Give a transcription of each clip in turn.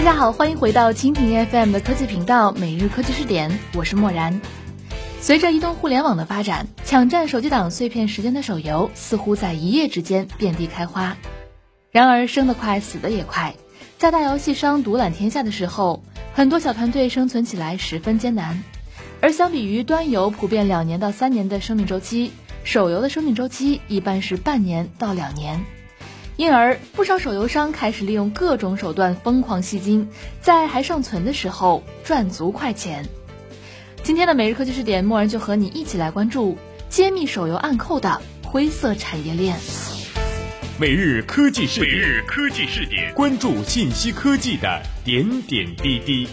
大家好，欢迎回到蜻蜓 FM 的科技频道，每日科技视点，我是漠然。随着移动互联网的发展，抢占手机党碎片时间的手游似乎在一夜之间遍地开花。然而，生得快，死得也快。在大游戏商独揽天下的时候，很多小团队生存起来十分艰难。而相比于端游普遍两年到三年的生命周期，手游的生命周期一般是半年到两年。因而，不少手游商开始利用各种手段疯狂吸金，在还尚存的时候赚足快钱。今天的每日科技视点，默然就和你一起来关注揭秘手游暗扣的灰色产业链。每日科技视点，每日科技视点，关注信息科技的点点滴滴。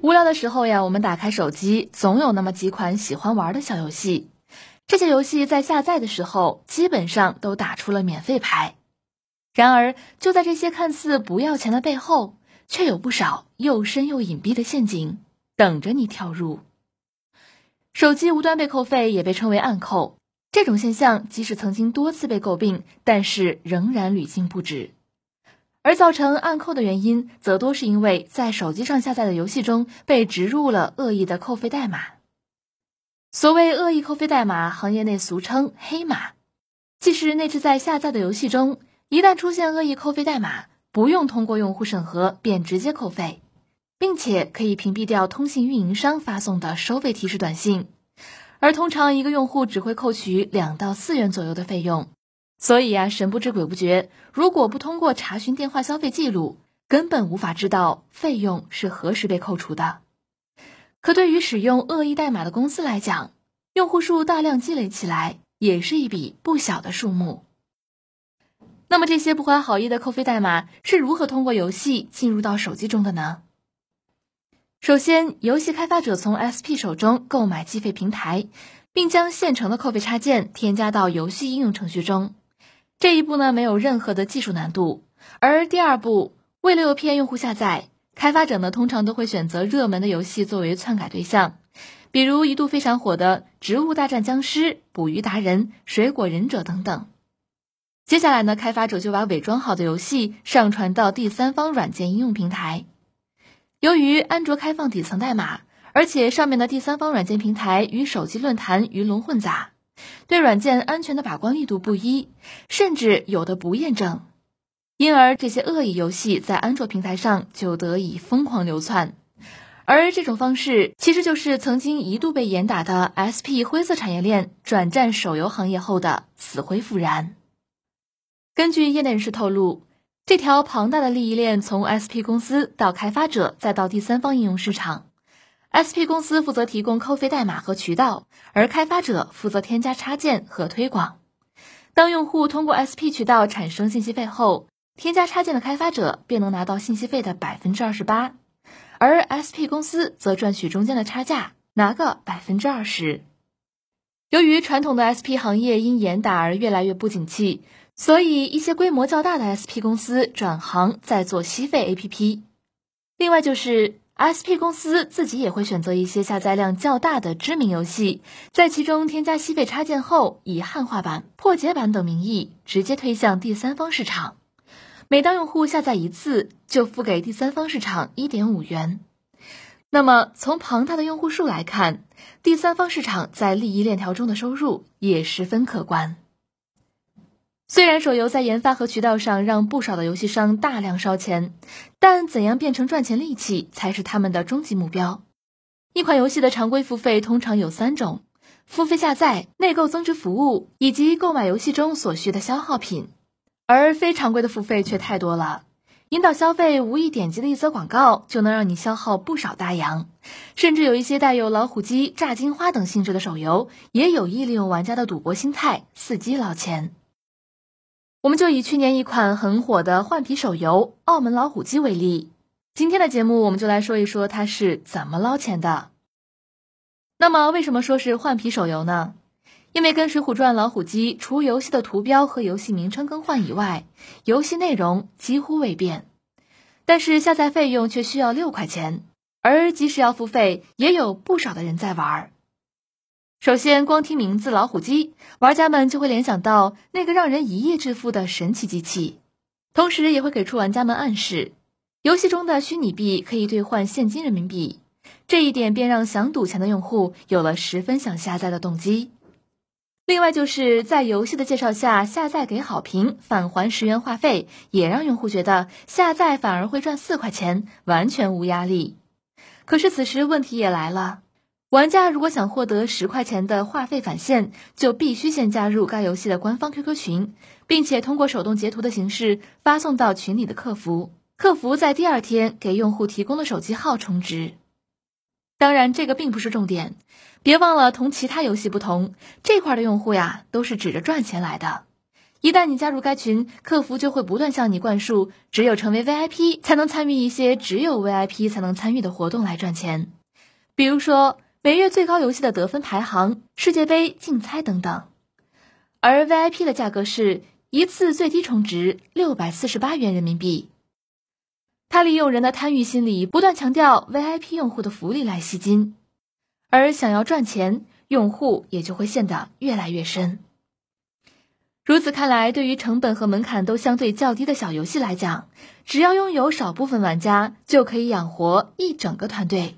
无聊的时候呀，我们打开手机，总有那么几款喜欢玩的小游戏。这些游戏在下载的时候，基本上都打出了免费牌。然而，就在这些看似不要钱的背后，却有不少又深又隐蔽的陷阱等着你跳入。手机无端被扣费也被称为暗扣，这种现象即使曾经多次被诟病，但是仍然屡禁不止。而造成暗扣的原因，则多是因为在手机上下载的游戏中被植入了恶意的扣费代码。所谓恶意扣费代码，行业内俗称“黑马”，即是内置在下载的游戏中，一旦出现恶意扣费代码，不用通过用户审核便直接扣费，并且可以屏蔽掉通信运营商发送的收费提示短信。而通常一个用户只会扣取两到四元左右的费用，所以啊，神不知鬼不觉，如果不通过查询电话消费记录，根本无法知道费用是何时被扣除的。可对于使用恶意代码的公司来讲，用户数大量积累起来，也是一笔不小的数目。那么这些不怀好意的扣费代码是如何通过游戏进入到手机中的呢？首先，游戏开发者从 SP 手中购买计费平台，并将现成的扣费插件添加到游戏应用程序中。这一步呢，没有任何的技术难度。而第二步，为了诱骗用户下载。开发者呢，通常都会选择热门的游戏作为篡改对象，比如一度非常火的《植物大战僵尸》《捕鱼达人》《水果忍者》等等。接下来呢，开发者就把伪装好的游戏上传到第三方软件应用平台。由于安卓开放底层代码，而且上面的第三方软件平台与手机论坛鱼龙混杂，对软件安全的把关力度不一，甚至有的不验证。因而，这些恶意游戏在安卓平台上就得以疯狂流窜，而这种方式其实就是曾经一度被严打的 SP 灰色产业链转战手游行业后的死灰复燃。根据业内人士透露，这条庞大的利益链从 SP 公司到开发者再到第三方应用市场，SP 公司负责提供扣费代码和渠道，而开发者负责添加插件和推广。当用户通过 SP 渠道产生信息费后，添加插件的开发者便能拿到信息费的百分之二十八，而 SP 公司则赚取中间的差价，拿个百分之二十。由于传统的 SP 行业因严打而越来越不景气，所以一些规模较大的 SP 公司转行在做吸费 APP。另外就是 SP 公司自己也会选择一些下载量较大的知名游戏，在其中添加吸费插件后，以汉化版、破解版等名义直接推向第三方市场。每当用户下载一次，就付给第三方市场一点五元。那么，从庞大的用户数来看，第三方市场在利益链条中的收入也十分可观。虽然手游在研发和渠道上让不少的游戏商大量烧钱，但怎样变成赚钱利器才是他们的终极目标。一款游戏的常规付费通常有三种：付费下载、内购增值服务以及购买游戏中所需的消耗品。而非常规的付费却太多了，引导消费无意点击的一则广告就能让你消耗不少大洋，甚至有一些带有老虎机、炸金花等性质的手游，也有意利用玩家的赌博心态伺机捞钱。我们就以去年一款很火的换皮手游《澳门老虎机》为例，今天的节目我们就来说一说它是怎么捞钱的。那么，为什么说是换皮手游呢？因为跟《水浒传》老虎机除游戏的图标和游戏名称更换以外，游戏内容几乎未变，但是下载费用却需要六块钱，而即使要付费，也有不少的人在玩。首先，光听名字“老虎机”，玩家们就会联想到那个让人一夜致富的神奇机器，同时也会给出玩家们暗示，游戏中的虚拟币可以兑换现金人民币。这一点便让想赌钱的用户有了十分想下载的动机。另外，就是在游戏的介绍下下载给好评，返还十元话费，也让用户觉得下载反而会赚四块钱，完全无压力。可是此时问题也来了，玩家如果想获得十块钱的话费返现，就必须先加入该游戏的官方 QQ 群，并且通过手动截图的形式发送到群里的客服，客服在第二天给用户提供的手机号充值。当然，这个并不是重点。别忘了，同其他游戏不同，这块的用户呀都是指着赚钱来的。一旦你加入该群，客服就会不断向你灌输，只有成为 VIP 才能参与一些只有 VIP 才能参与的活动来赚钱，比如说每月最高游戏的得分排行、世界杯竞猜等等。而 VIP 的价格是一次最低充值六百四十八元人民币。他利用人的贪欲心理，不断强调 VIP 用户的福利来吸金，而想要赚钱，用户也就会陷得越来越深。如此看来，对于成本和门槛都相对较低的小游戏来讲，只要拥有少部分玩家，就可以养活一整个团队。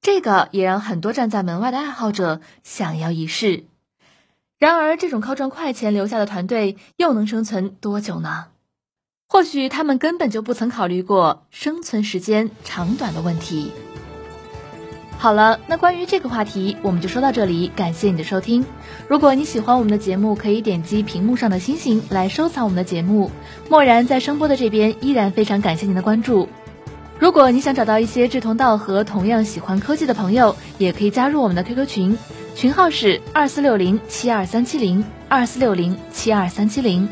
这个也让很多站在门外的爱好者想要一试。然而，这种靠赚快钱留下的团队，又能生存多久呢？或许他们根本就不曾考虑过生存时间长短的问题。好了，那关于这个话题，我们就说到这里。感谢你的收听。如果你喜欢我们的节目，可以点击屏幕上的星星来收藏我们的节目。漠然在声波的这边依然非常感谢您的关注。如果你想找到一些志同道合、同样喜欢科技的朋友，也可以加入我们的 QQ 群，群号是二四六零七二三七零二四六零七二三七零。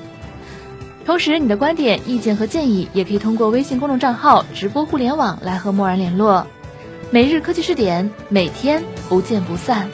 同时，你的观点、意见和建议也可以通过微信公众账号“直播互联网”来和默然联络。每日科技视点，每天不见不散。